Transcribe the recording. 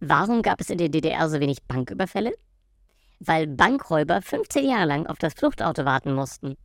Warum gab es in der DDR so wenig Banküberfälle? Weil Bankräuber 15 Jahre lang auf das Fluchtauto warten mussten.